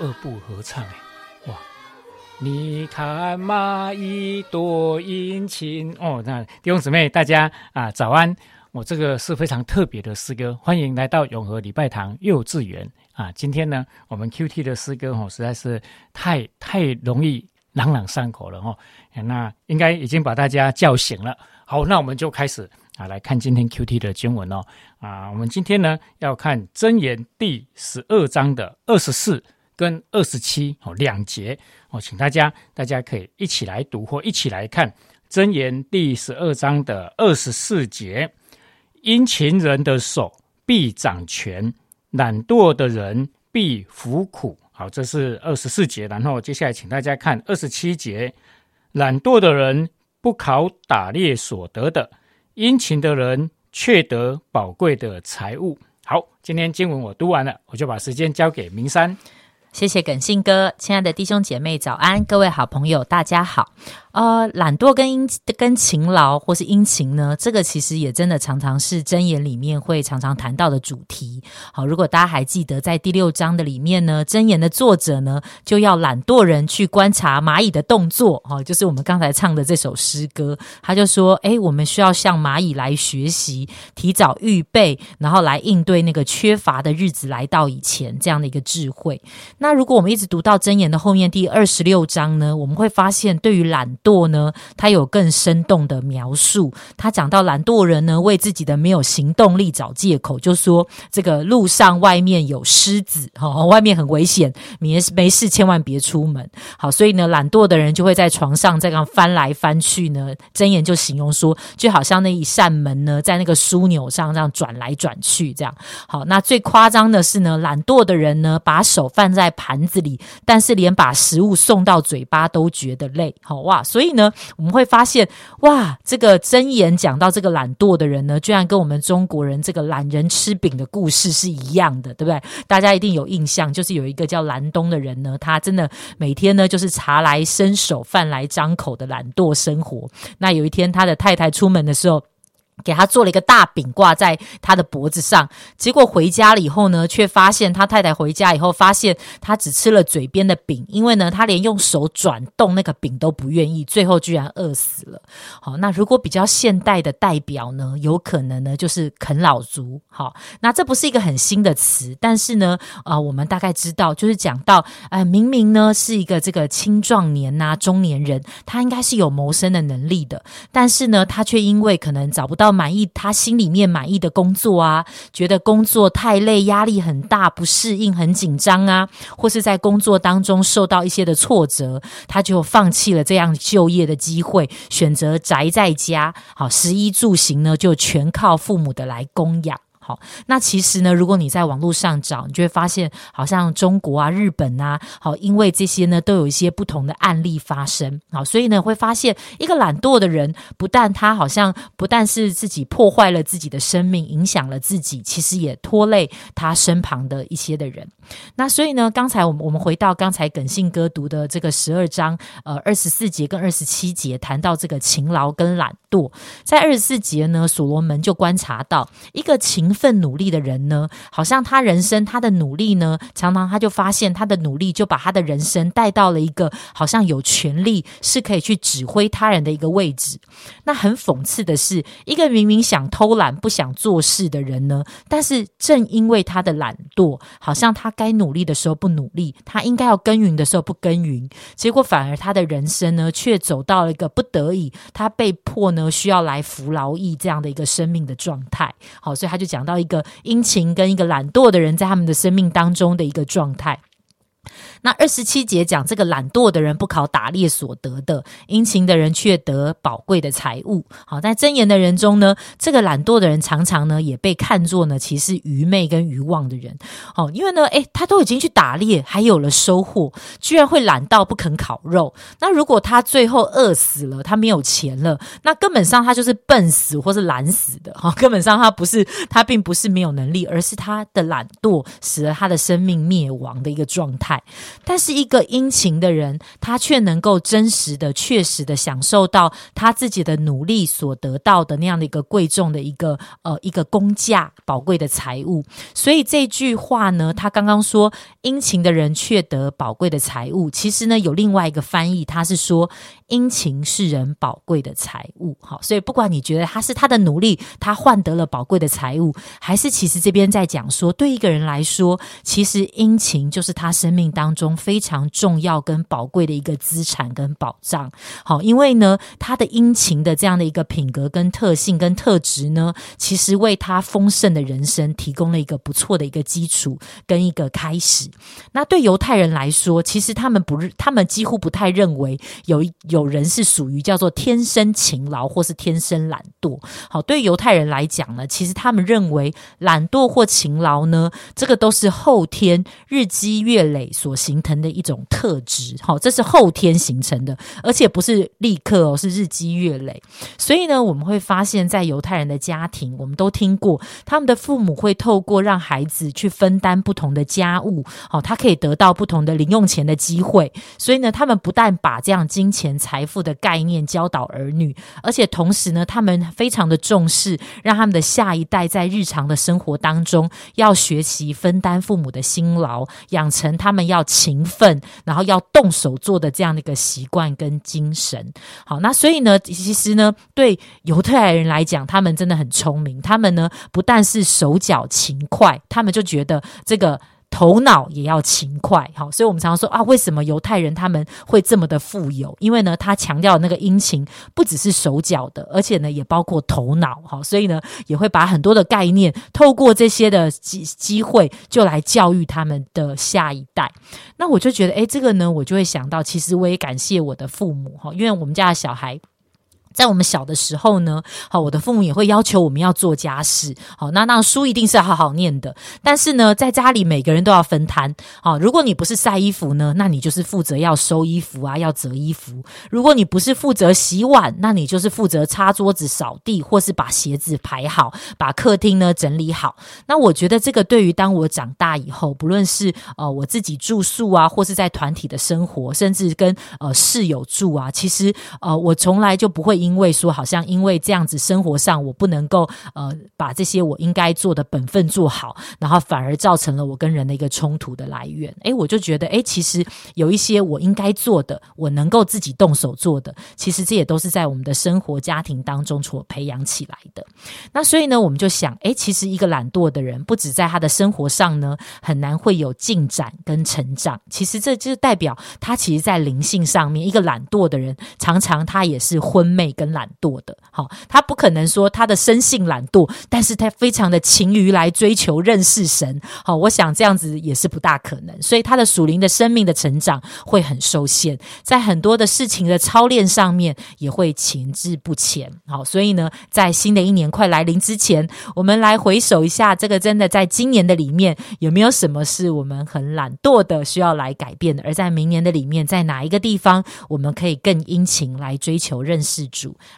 二部合唱哎，哇！你看蚂蚁多殷勤哦，那弟兄姊妹大家啊早安！我这个是非常特别的诗歌，欢迎来到永和礼拜堂幼稚园啊！今天呢，我们 Q T 的诗歌哦实在是太太容易朗朗上口了哦，那应该已经把大家叫醒了。好，那我们就开始啊来看今天 Q T 的经文哦啊，我们今天呢要看箴言第十二章的二十四。跟二十七哦两节哦，请大家大家可以一起来读或一起来看箴言第十二章的二十四节：殷勤人的手必掌权，懒惰的人必服苦。好，这是二十四节。然后接下来请大家看二十七节：懒惰的人不考打猎所得的，殷勤的人却得宝贵的财物。好，今天经文我读完了，我就把时间交给明山。谢谢耿信哥，亲爱的弟兄姐妹早安，各位好朋友大家好。呃，懒惰跟殷跟勤劳或是殷勤呢，这个其实也真的常常是箴言里面会常常谈到的主题。好，如果大家还记得在第六章的里面呢，箴言的作者呢就要懒惰人去观察蚂蚁的动作，哈，就是我们刚才唱的这首诗歌，他就说，哎，我们需要向蚂蚁来学习，提早预备，然后来应对那个缺乏的日子来到以前这样的一个智慧。那如果我们一直读到箴言的后面第二十六章呢，我们会发现对于懒惰呢，他有更生动的描述。他讲到懒惰人呢，为自己的没有行动力找借口，就说这个路上外面有狮子，哈，外面很危险，没没事千万别出门。好，所以呢，懒惰的人就会在床上这样翻来翻去呢。箴言就形容说，就好像那一扇门呢，在那个枢纽上这样转来转去，这样。好，那最夸张的是呢，懒惰的人呢，把手放在盘子里，但是连把食物送到嘴巴都觉得累，好哇！所以呢，我们会发现哇，这个真言讲到这个懒惰的人呢，居然跟我们中国人这个懒人吃饼的故事是一样的，对不对？大家一定有印象，就是有一个叫蓝东的人呢，他真的每天呢就是茶来伸手，饭来张口的懒惰生活。那有一天，他的太太出门的时候。给他做了一个大饼挂在他的脖子上，结果回家了以后呢，却发现他太太回家以后发现他只吃了嘴边的饼，因为呢他连用手转动那个饼都不愿意，最后居然饿死了。好，那如果比较现代的代表呢，有可能呢就是啃老族。好，那这不是一个很新的词，但是呢，啊，我们大概知道，就是讲到，呃，明明呢是一个这个青壮年呐中年人，他应该是有谋生的能力的，但是呢，他却因为可能找不到。满意他心里面满意的工作啊，觉得工作太累，压力很大，不适应，很紧张啊，或是在工作当中受到一些的挫折，他就放弃了这样就业的机会，选择宅在家，好，食衣住行呢就全靠父母的来供养。好，那其实呢，如果你在网络上找，你就会发现，好像中国啊、日本啊，好，因为这些呢，都有一些不同的案例发生。好，所以呢，会发现一个懒惰的人，不但他好像不但是自己破坏了自己的生命，影响了自己，其实也拖累他身旁的一些的人。那所以呢，刚才我们我们回到刚才耿信哥读的这个十二章，呃，二十四节跟二十七节谈到这个勤劳跟懒惰，在二十四节呢，所罗门就观察到一个勤。份努力的人呢，好像他人生他的努力呢，常常他就发现他的努力就把他的人生带到了一个好像有权利是可以去指挥他人的一个位置。那很讽刺的是，一个明明想偷懒不想做事的人呢，但是正因为他的懒惰，好像他该努力的时候不努力，他应该要耕耘的时候不耕耘，结果反而他的人生呢，却走到了一个不得已，他被迫呢需要来服劳役这样的一个生命的状态。好，所以他就讲。讲到一个殷勤跟一个懒惰的人在他们的生命当中的一个状态。那二十七节讲这个懒惰的人不考打猎所得的，殷勤的人却得宝贵的财物。好，在箴言的人中呢，这个懒惰的人常常呢也被看作呢其实愚昧跟愚妄的人。哦，因为呢，诶，他都已经去打猎，还有了收获，居然会懒到不肯烤肉。那如果他最后饿死了，他没有钱了，那根本上他就是笨死或是懒死的。哈，根本上他不是他并不是没有能力，而是他的懒惰使得他的生命灭亡的一个状态。但是一个殷勤的人，他却能够真实的、确实的享受到他自己的努力所得到的那样的一个贵重的一个呃一个工价、宝贵的财物。所以这句话呢，他刚刚说殷勤的人却得宝贵的财物，其实呢有另外一个翻译，他是说殷勤是人宝贵的财物。好，所以不管你觉得他是他的努力，他换得了宝贵的财物，还是其实这边在讲说，对一个人来说，其实殷勤就是他生命当中中非常重要跟宝贵的一个资产跟保障。好，因为呢，他的殷勤的这样的一个品格跟特性跟特质呢，其实为他丰盛的人生提供了一个不错的一个基础跟一个开始。那对犹太人来说，其实他们不，他们几乎不太认为有有人是属于叫做天生勤劳或是天生懒惰。好，对犹太人来讲呢，其实他们认为懒惰或勤劳呢，这个都是后天日积月累所形成的一种特质。好，这是后天形成的，而且不是立刻哦，是日积月累。所以呢，我们会发现，在犹太人的家庭，我们都听过他们的父母会透过让孩子去分担不同的家务，好，他可以得到不同的零用钱的机会。所以呢，他们不但把这样金钱财富的概念教导儿女，而且同时呢，他们非常的重视，让他们的下一代在日常的生活当中要学习分担父母的辛劳，养成他们要勤奋，然后要动手做的这样的一个习惯跟精神。好，那所以呢，其实呢，对犹太人来讲，他们真的很聪明，他们呢不但是手脚勤快，他们就觉得这个。头脑也要勤快，好，所以我们常常说啊，为什么犹太人他们会这么的富有？因为呢，他强调那个殷勤不只是手脚的，而且呢，也包括头脑，好，所以呢，也会把很多的概念透过这些的机机会，就来教育他们的下一代。那我就觉得，哎，这个呢，我就会想到，其实我也感谢我的父母，哈，因为我们家的小孩。在我们小的时候呢，好，我的父母也会要求我们要做家事，好，那那书一定是要好好念的。但是呢，在家里每个人都要分摊，好，如果你不是晒衣服呢，那你就是负责要收衣服啊，要折衣服；如果你不是负责洗碗，那你就是负责擦桌子、扫地，或是把鞋子排好，把客厅呢整理好。那我觉得这个对于当我长大以后，不论是呃我自己住宿啊，或是在团体的生活，甚至跟呃室友住啊，其实呃我从来就不会。因为说好像因为这样子生活上我不能够呃把这些我应该做的本分做好，然后反而造成了我跟人的一个冲突的来源。诶，我就觉得诶，其实有一些我应该做的，我能够自己动手做的，其实这也都是在我们的生活家庭当中所培养起来的。那所以呢，我们就想，诶，其实一个懒惰的人，不止在他的生活上呢很难会有进展跟成长，其实这就代表他其实在灵性上面，一个懒惰的人，常常他也是昏昧。跟懒惰的，好，他不可能说他的生性懒惰，但是他非常的勤于来追求认识神，好，我想这样子也是不大可能，所以他的属灵的生命的成长会很受限，在很多的事情的操练上面也会停滞不前，好，所以呢，在新的一年快来临之前，我们来回首一下，这个真的在今年的里面有没有什么是我们很懒惰的需要来改变的，而在明年的里面，在哪一个地方我们可以更殷勤来追求认识。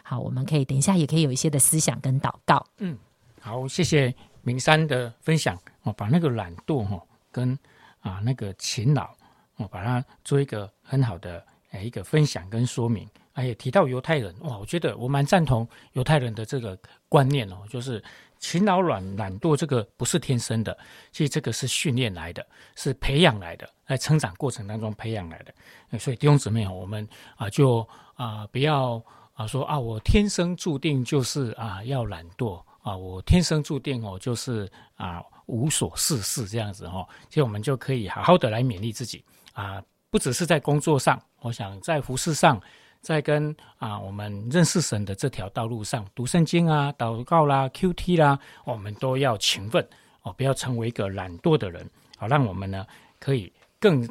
好，我们可以等一下，也可以有一些的思想跟祷告。嗯，好，谢谢明山的分享哦，把那个懒惰哈跟啊那个勤劳哦，把它做一个很好的诶一个分享跟说明。哎，也提到犹太人哇，我觉得我蛮赞同犹太人的这个观念哦，就是勤劳懒懒惰这个不是天生的，其实这个是训练来的，是培养来的，在成长过程当中培养来的。所以弟兄姊妹哦，我们啊就啊不要。啊，说啊，我天生注定就是啊要懒惰啊，我天生注定哦就是啊无所事事这样子哦，其实我们就可以好好的来勉励自己啊，不只是在工作上，我想在服饰上，在跟啊我们认识神的这条道路上，读圣经啊、祷告啦、Q T 啦，我们都要勤奋哦，不要成为一个懒惰的人，好让我们呢可以更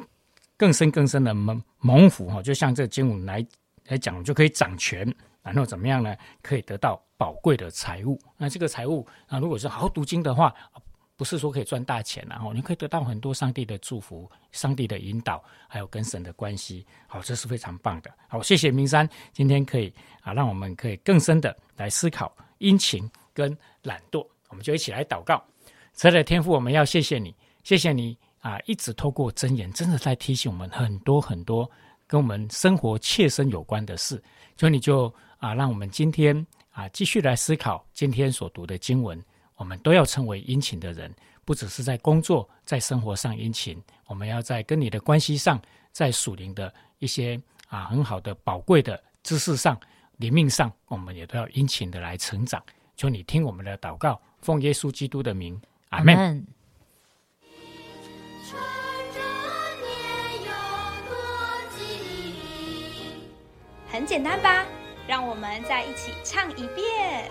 更深更深的蒙蒙福哈，就像这经文来。来讲就可以掌权，然后怎么样呢？可以得到宝贵的财物。那这个财物啊，如果是好好读经的话，不是说可以赚大钱，然后你可以得到很多上帝的祝福、上帝的引导，还有跟神的关系。好，这是非常棒的。好，谢谢明山，今天可以啊，让我们可以更深的来思考殷勤跟懒惰。我们就一起来祷告，神的天赋，我们要谢谢你，谢谢你。啊，一直透过真言，真的在提醒我们很多很多跟我们生活切身有关的事。所以你就啊，让我们今天啊继续来思考今天所读的经文。我们都要成为殷勤的人，不只是在工作、在生活上殷勤，我们要在跟你的关系上，在属灵的一些啊很好的宝贵的知识上、灵命上，我们也都要殷勤的来成长。求你听我们的祷告，奉耶稣基督的名，阿门。很简单吧？让我们再一起唱一遍。